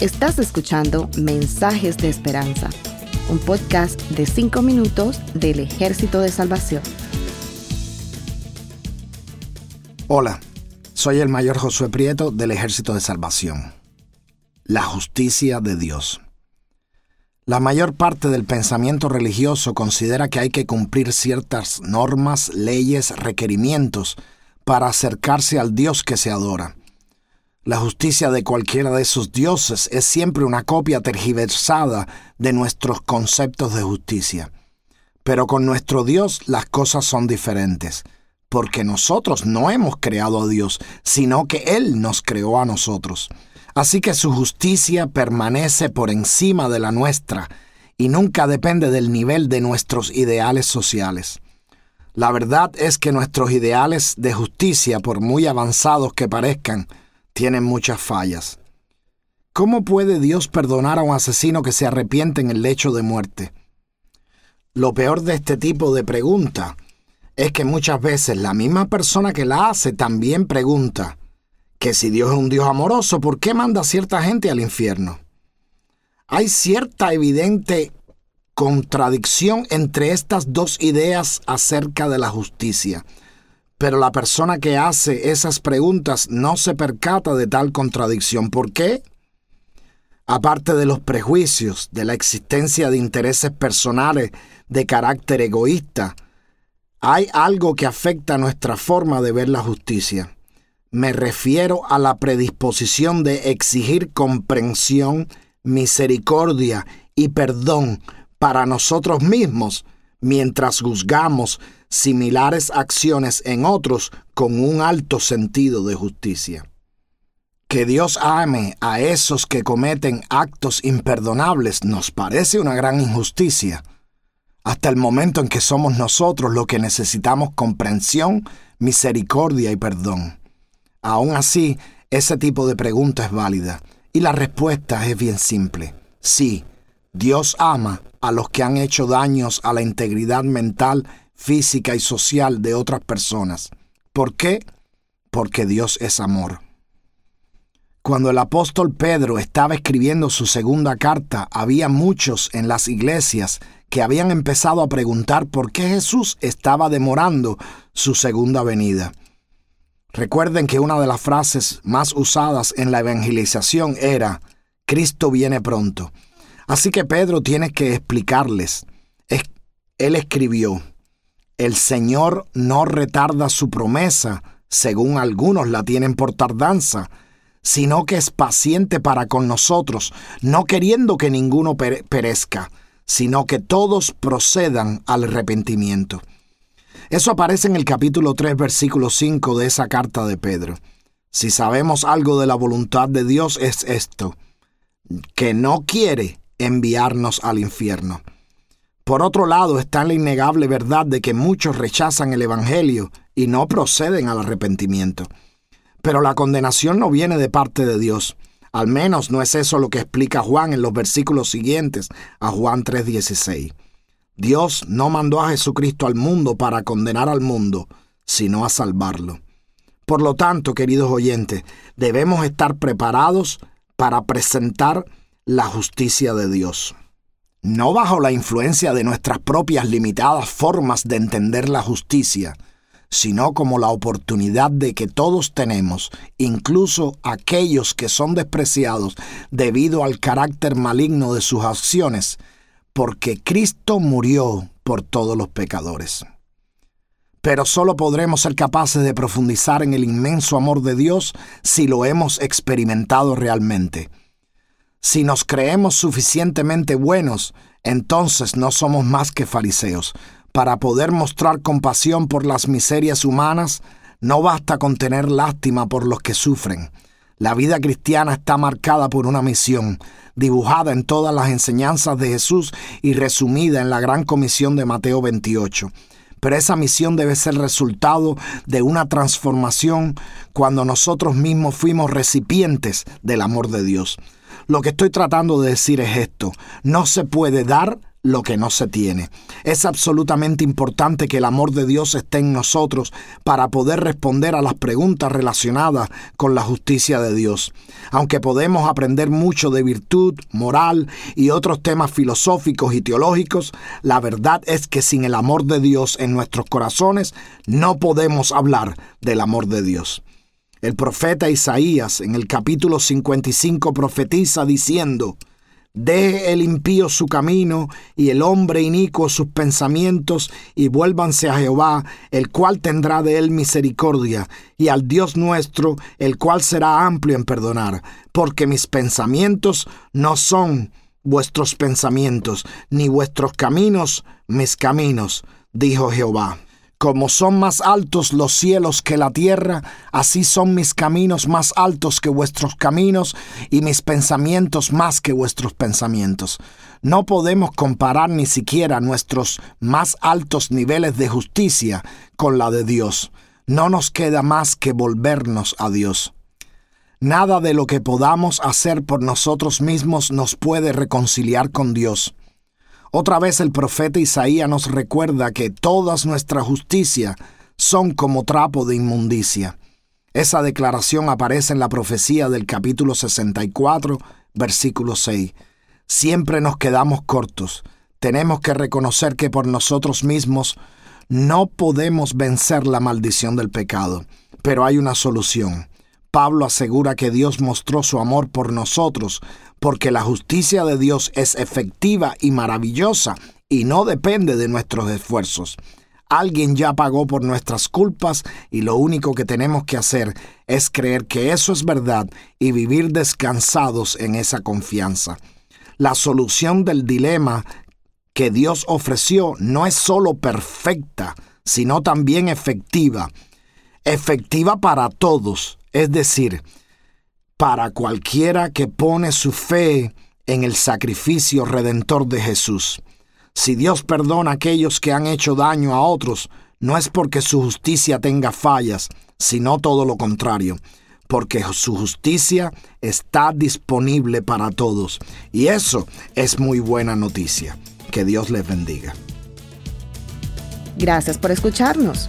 Estás escuchando Mensajes de Esperanza, un podcast de 5 minutos del Ejército de Salvación. Hola, soy el mayor Josué Prieto del Ejército de Salvación. La justicia de Dios. La mayor parte del pensamiento religioso considera que hay que cumplir ciertas normas, leyes, requerimientos para acercarse al Dios que se adora. La justicia de cualquiera de esos dioses es siempre una copia tergiversada de nuestros conceptos de justicia. Pero con nuestro Dios las cosas son diferentes, porque nosotros no hemos creado a Dios, sino que Él nos creó a nosotros. Así que su justicia permanece por encima de la nuestra y nunca depende del nivel de nuestros ideales sociales. La verdad es que nuestros ideales de justicia, por muy avanzados que parezcan, tienen muchas fallas. ¿Cómo puede Dios perdonar a un asesino que se arrepiente en el lecho de muerte? Lo peor de este tipo de pregunta es que muchas veces la misma persona que la hace también pregunta, que si Dios es un Dios amoroso, ¿por qué manda a cierta gente al infierno? Hay cierta evidente contradicción entre estas dos ideas acerca de la justicia, pero la persona que hace esas preguntas no se percata de tal contradicción. ¿Por qué? Aparte de los prejuicios, de la existencia de intereses personales de carácter egoísta, hay algo que afecta nuestra forma de ver la justicia me refiero a la predisposición de exigir comprensión, misericordia y perdón para nosotros mismos mientras juzgamos similares acciones en otros con un alto sentido de justicia. Que Dios ame a esos que cometen actos imperdonables nos parece una gran injusticia, hasta el momento en que somos nosotros los que necesitamos comprensión, misericordia y perdón. Aún así, ese tipo de pregunta es válida y la respuesta es bien simple. Sí, Dios ama a los que han hecho daños a la integridad mental, física y social de otras personas. ¿Por qué? Porque Dios es amor. Cuando el apóstol Pedro estaba escribiendo su segunda carta, había muchos en las iglesias que habían empezado a preguntar por qué Jesús estaba demorando su segunda venida. Recuerden que una de las frases más usadas en la evangelización era, Cristo viene pronto. Así que Pedro tiene que explicarles. Él escribió, el Señor no retarda su promesa, según algunos la tienen por tardanza, sino que es paciente para con nosotros, no queriendo que ninguno perezca, sino que todos procedan al arrepentimiento. Eso aparece en el capítulo 3, versículo 5 de esa carta de Pedro. Si sabemos algo de la voluntad de Dios es esto, que no quiere enviarnos al infierno. Por otro lado está la innegable verdad de que muchos rechazan el Evangelio y no proceden al arrepentimiento. Pero la condenación no viene de parte de Dios. Al menos no es eso lo que explica Juan en los versículos siguientes a Juan 3:16. Dios no mandó a Jesucristo al mundo para condenar al mundo, sino a salvarlo. Por lo tanto, queridos oyentes, debemos estar preparados para presentar la justicia de Dios. No bajo la influencia de nuestras propias limitadas formas de entender la justicia, sino como la oportunidad de que todos tenemos, incluso aquellos que son despreciados debido al carácter maligno de sus acciones, porque Cristo murió por todos los pecadores. Pero solo podremos ser capaces de profundizar en el inmenso amor de Dios si lo hemos experimentado realmente. Si nos creemos suficientemente buenos, entonces no somos más que fariseos. Para poder mostrar compasión por las miserias humanas, no basta con tener lástima por los que sufren. La vida cristiana está marcada por una misión, dibujada en todas las enseñanzas de Jesús y resumida en la gran comisión de Mateo 28. Pero esa misión debe ser resultado de una transformación cuando nosotros mismos fuimos recipientes del amor de Dios. Lo que estoy tratando de decir es esto, no se puede dar lo que no se tiene. Es absolutamente importante que el amor de Dios esté en nosotros para poder responder a las preguntas relacionadas con la justicia de Dios. Aunque podemos aprender mucho de virtud, moral y otros temas filosóficos y teológicos, la verdad es que sin el amor de Dios en nuestros corazones no podemos hablar del amor de Dios. El profeta Isaías en el capítulo 55 profetiza diciendo, Deje el impío su camino y el hombre inicuo sus pensamientos y vuélvanse a Jehová, el cual tendrá de él misericordia, y al Dios nuestro, el cual será amplio en perdonar, porque mis pensamientos no son vuestros pensamientos, ni vuestros caminos mis caminos, dijo Jehová. Como son más altos los cielos que la tierra, así son mis caminos más altos que vuestros caminos y mis pensamientos más que vuestros pensamientos. No podemos comparar ni siquiera nuestros más altos niveles de justicia con la de Dios. No nos queda más que volvernos a Dios. Nada de lo que podamos hacer por nosotros mismos nos puede reconciliar con Dios. Otra vez el profeta Isaías nos recuerda que todas nuestra justicia son como trapo de inmundicia. Esa declaración aparece en la profecía del capítulo 64, versículo 6. Siempre nos quedamos cortos. Tenemos que reconocer que por nosotros mismos no podemos vencer la maldición del pecado, pero hay una solución. Pablo asegura que Dios mostró su amor por nosotros porque la justicia de Dios es efectiva y maravillosa y no depende de nuestros esfuerzos. Alguien ya pagó por nuestras culpas y lo único que tenemos que hacer es creer que eso es verdad y vivir descansados en esa confianza. La solución del dilema que Dios ofreció no es solo perfecta, sino también efectiva. Efectiva para todos, es decir, para cualquiera que pone su fe en el sacrificio redentor de Jesús. Si Dios perdona a aquellos que han hecho daño a otros, no es porque su justicia tenga fallas, sino todo lo contrario, porque su justicia está disponible para todos. Y eso es muy buena noticia. Que Dios les bendiga. Gracias por escucharnos.